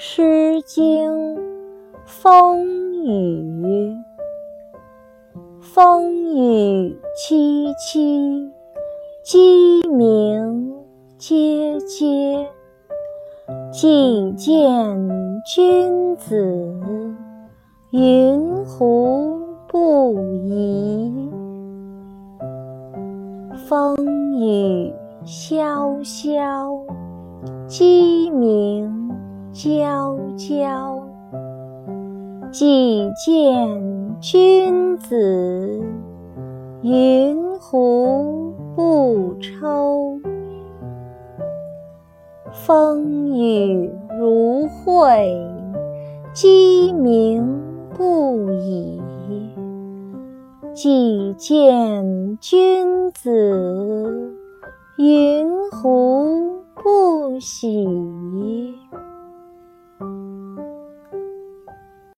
诗经·风雨，风雨凄凄，鸡鸣喈喈。既见君子，云胡不疑？风雨萧萧，鸡。皎皎，既见君子，云胡不抽？风雨如晦，鸡鸣不已。既见君子，云胡不喜？